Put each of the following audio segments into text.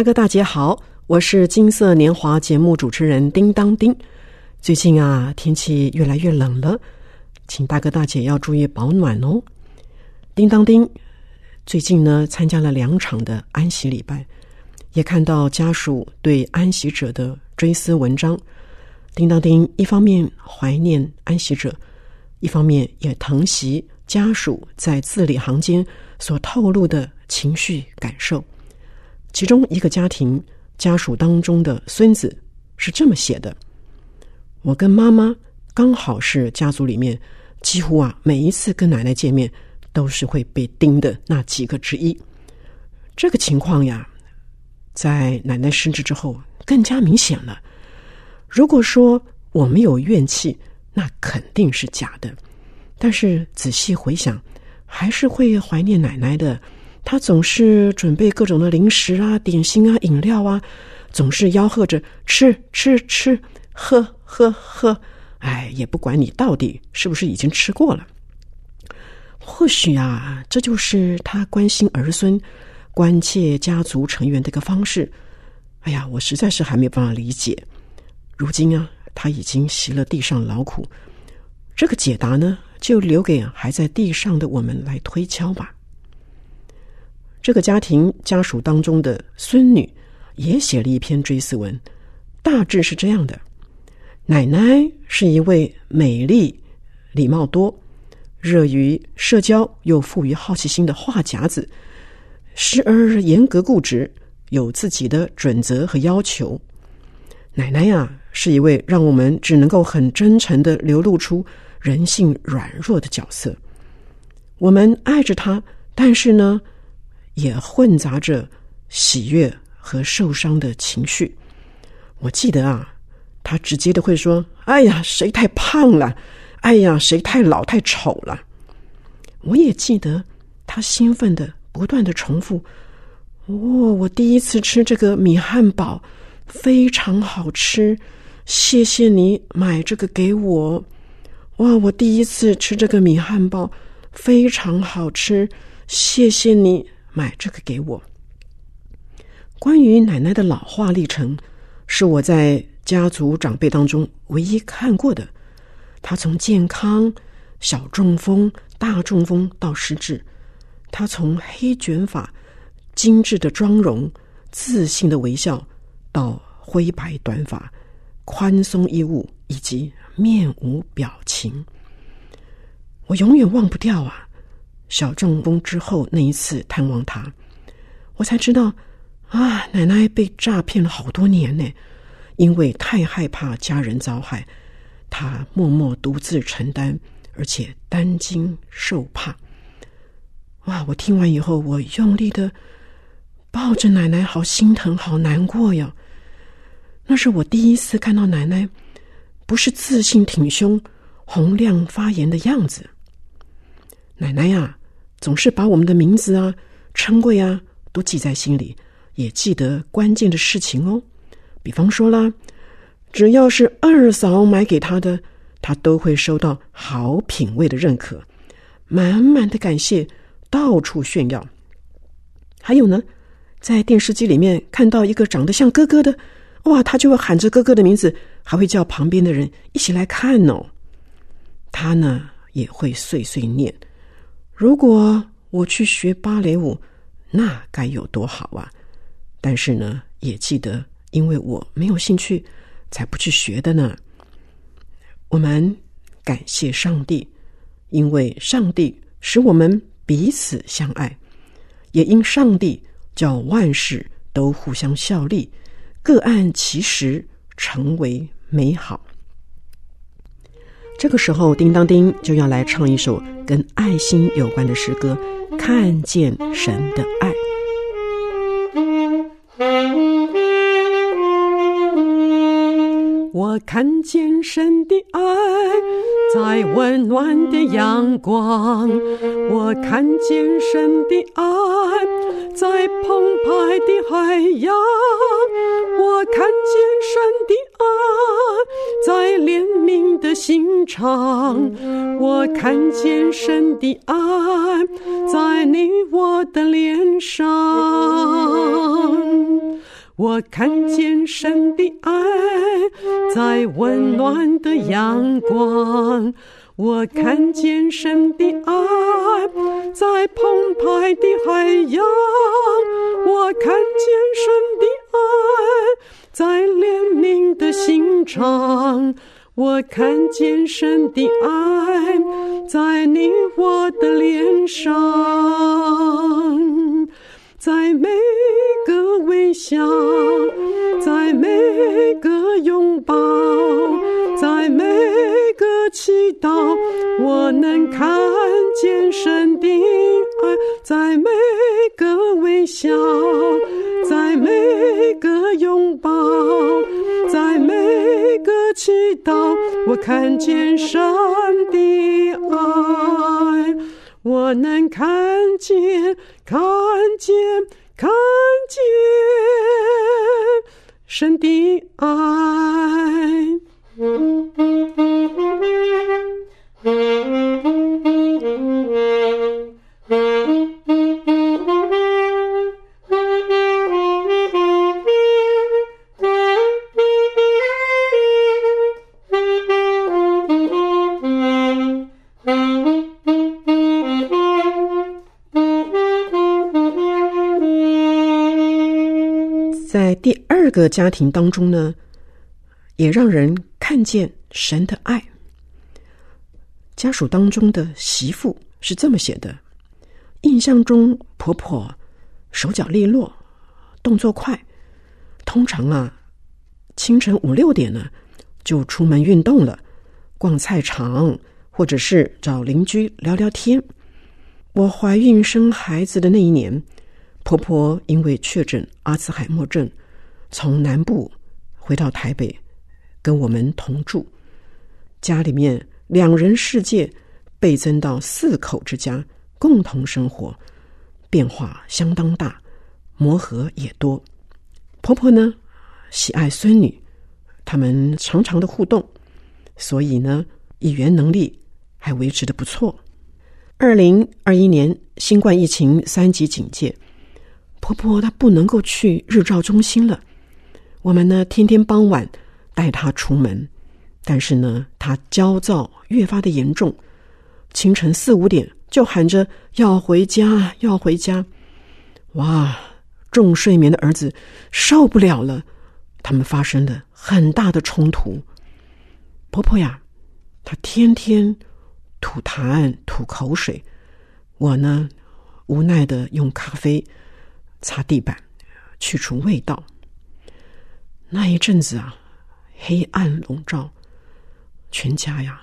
大哥大姐好，我是金色年华节目主持人叮当丁。最近啊，天气越来越冷了，请大哥大姐要注意保暖哦。叮当丁最近呢，参加了两场的安息礼拜，也看到家属对安息者的追思文章。叮当丁一方面怀念安息者，一方面也疼惜家属在字里行间所透露的情绪感受。其中一个家庭家属当中的孙子是这么写的：“我跟妈妈刚好是家族里面几乎啊每一次跟奶奶见面都是会被盯的那几个之一。这个情况呀，在奶奶失职之后更加明显了。如果说我没有怨气，那肯定是假的。但是仔细回想，还是会怀念奶奶的。”他总是准备各种的零食啊、点心啊、饮料啊，总是吆喝着吃吃吃、喝喝喝。哎，也不管你到底是不是已经吃过了。或许啊，这就是他关心儿孙、关切家族成员的一个方式。哎呀，我实在是还没有办法理解。如今啊，他已经习了地上劳苦，这个解答呢，就留给还在地上的我们来推敲吧。这个家庭家属当中的孙女也写了一篇追思文，大致是这样的：奶奶是一位美丽、礼貌多、热于社交又富于好奇心的话匣子，时而严格固执，有自己的准则和要求。奶奶呀，是一位让我们只能够很真诚的流露出人性软弱的角色。我们爱着她，但是呢？也混杂着喜悦和受伤的情绪。我记得啊，他直接的会说：“哎呀，谁太胖了？哎呀，谁太老太丑了？”我也记得他兴奋的不断的重复：“哦，我第一次吃这个米汉堡，非常好吃，谢谢你买这个给我。哇，我第一次吃这个米汉堡，非常好吃，谢谢你。”买这个给我。关于奶奶的老化历程，是我在家族长辈当中唯一看过的。她从健康、小中风、大中风到失智，她从黑卷发、精致的妆容、自信的微笑，到灰白短发、宽松衣物以及面无表情，我永远忘不掉啊。小中风之后那一次探望他，我才知道啊，奶奶被诈骗了好多年呢。因为太害怕家人遭害，他默默独自承担，而且担惊受怕。哇！我听完以后，我用力的抱着奶奶，好心疼，好难过呀。那是我第一次看到奶奶不是自信挺胸、洪亮发言的样子。奶奶呀！总是把我们的名字啊、称谓啊都记在心里，也记得关键的事情哦。比方说啦，只要是二嫂买给他的，他都会收到好品味的认可，满满的感谢，到处炫耀。还有呢，在电视机里面看到一个长得像哥哥的，哇，他就会喊着哥哥的名字，还会叫旁边的人一起来看哦。他呢也会碎碎念。如果我去学芭蕾舞，那该有多好啊！但是呢，也记得，因为我没有兴趣，才不去学的呢。我们感谢上帝，因为上帝使我们彼此相爱，也因上帝叫万事都互相效力，各按其时成为美好。这个时候，叮当叮就要来唱一首跟爱心有关的诗歌，《看见神的爱》。我看见神的爱，在温暖的阳光；我看见神的爱，在澎湃的海洋；我看见神的，心肠；我看见神的爱，在你我的脸上。我看见神的爱，在温暖的阳光；我看见神的爱，在澎湃的海洋；我看见神的爱，在怜悯的心肠；我看见神的爱，在你我的脸上，在每。个微笑，在每个拥抱，在每个祈祷，我能看见神的爱；在每个微笑，我看见神的爱，我能看见，看见。看见神的爱。在第二个家庭当中呢，也让人看见神的爱。家属当中的媳妇是这么写的：印象中婆婆手脚利落，动作快，通常啊，清晨五六点呢就出门运动了，逛菜场，或者是找邻居聊聊天。我怀孕生孩子的那一年，婆婆因为确诊阿兹海默症。从南部回到台北，跟我们同住，家里面两人世界倍增到四口之家，共同生活，变化相当大，磨合也多。婆婆呢喜爱孙女，他们常常的互动，所以呢语言能力还维持的不错。二零二一年新冠疫情三级警戒，婆婆她不能够去日照中心了。我们呢，天天傍晚带她出门，但是呢，她焦躁越发的严重，清晨四五点就喊着要回家，要回家。哇，重睡眠的儿子受不了了，他们发生了很大的冲突。婆婆呀，她天天吐痰吐口水，我呢无奈的用咖啡擦地板，去除味道。那一阵子啊，黑暗笼罩，全家呀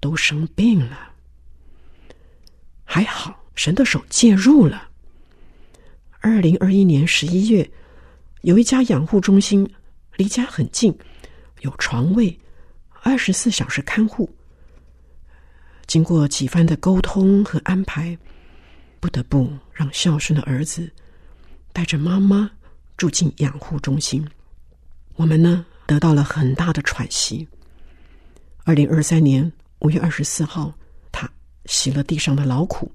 都生病了。还好神的手介入了。二零二一年十一月，有一家养护中心离家很近，有床位，二十四小时看护。经过几番的沟通和安排，不得不让孝顺的儿子带着妈妈住进养护中心。我们呢得到了很大的喘息。二零二三年五月二十四号，他洗了地上的劳苦，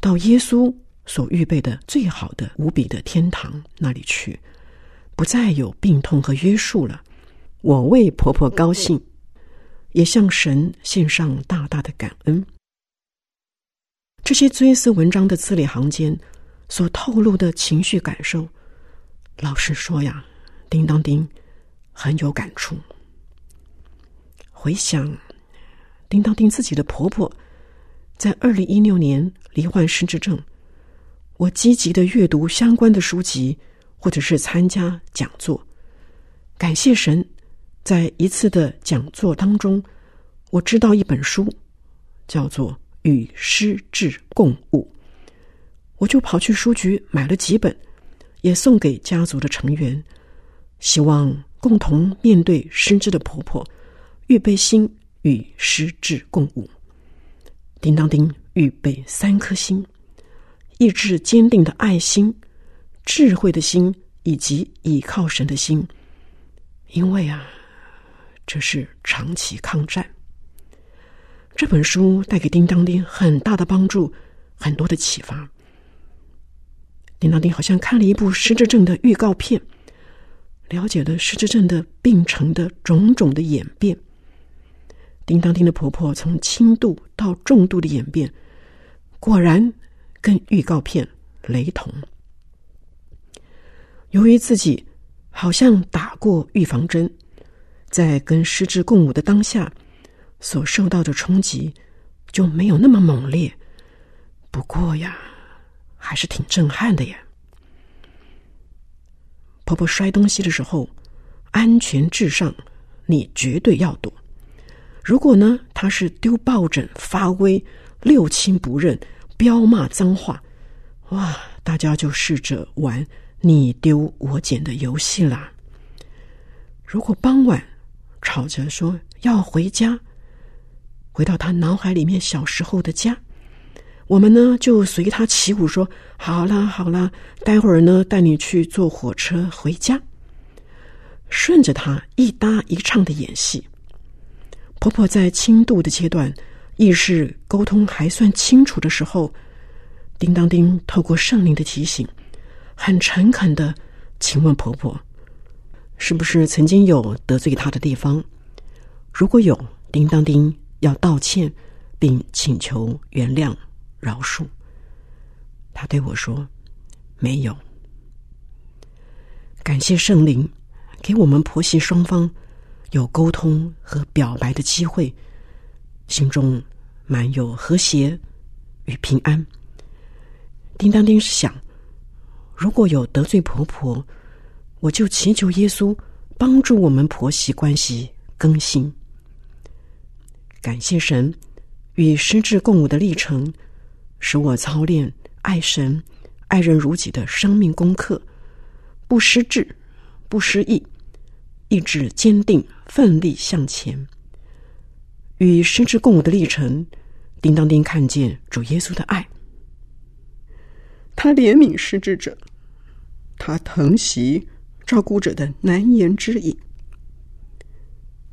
到耶稣所预备的最好的无比的天堂那里去，不再有病痛和约束了。我为婆婆高兴，也向神献上大大的感恩。这些追思文章的字里行间所透露的情绪感受，老实说呀，叮当叮。很有感触。回想叮当叮自己的婆婆，在二零一六年罹患失智症，我积极的阅读相关的书籍，或者是参加讲座。感谢神，在一次的讲座当中，我知道一本书，叫做《与失智共舞》，我就跑去书局买了几本，也送给家族的成员，希望共同面对失智的婆婆，预备心与失智共舞。叮当叮，预备三颗心：意志坚定的爱心、智慧的心以及倚靠神的心，因为啊，这是长期抗战。这本书带给叮当叮很大的帮助，很多的启发。叮当丁好像看了一部失智症的预告片，了解了失智症的病程的种种的演变。叮当叮的婆婆从轻度到重度的演变，果然跟预告片雷同。由于自己好像打过预防针，在跟失智共舞的当下。所受到的冲击就没有那么猛烈，不过呀，还是挺震撼的呀。婆婆摔东西的时候，安全至上，你绝对要躲。如果呢，她是丢抱枕、发威、六亲不认、彪骂脏话，哇，大家就试着玩你丢我捡的游戏啦。如果傍晚吵着说要回家。回到他脑海里面小时候的家，我们呢就随他起舞，说：“好啦好啦，待会儿呢带你去坐火车回家。”顺着他一搭一唱的演戏。婆婆在轻度的阶段，意识沟通还算清楚的时候，叮当叮透过圣灵的提醒，很诚恳的请问婆婆：“是不是曾经有得罪她的地方？如果有，叮当叮。”要道歉，并请求原谅、饶恕。他对我说：“没有。”感谢圣灵，给我们婆媳双方有沟通和表白的机会，心中满有和谐与平安。叮当叮是想，如果有得罪婆婆，我就祈求耶稣帮助我们婆媳关系更新。感谢神与失智共舞的历程，使我操练爱神、爱人如己的生命功课，不失智，不失意，意志坚定，奋力向前。与失智共舞的历程，叮当叮看见主耶稣的爱，他怜悯失智者，他疼惜照顾者的难言之隐，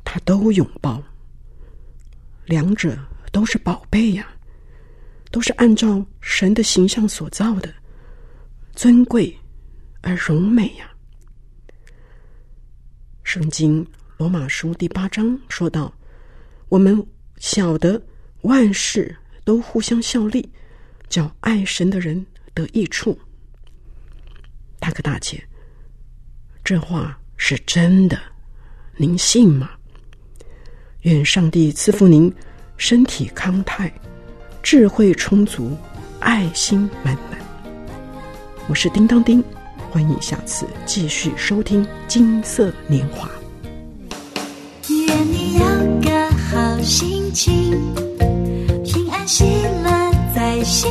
他都拥抱。两者都是宝贝呀，都是按照神的形象所造的，尊贵而荣美呀。圣经罗马书第八章说道：“我们晓得万事都互相效力，叫爱神的人得益处。”大哥大姐，这话是真的，您信吗？愿上帝赐福您，身体康泰，智慧充足，爱心满满。我是叮当叮，欢迎下次继续收听《金色年华》。愿你有个好心情，平安喜乐在心。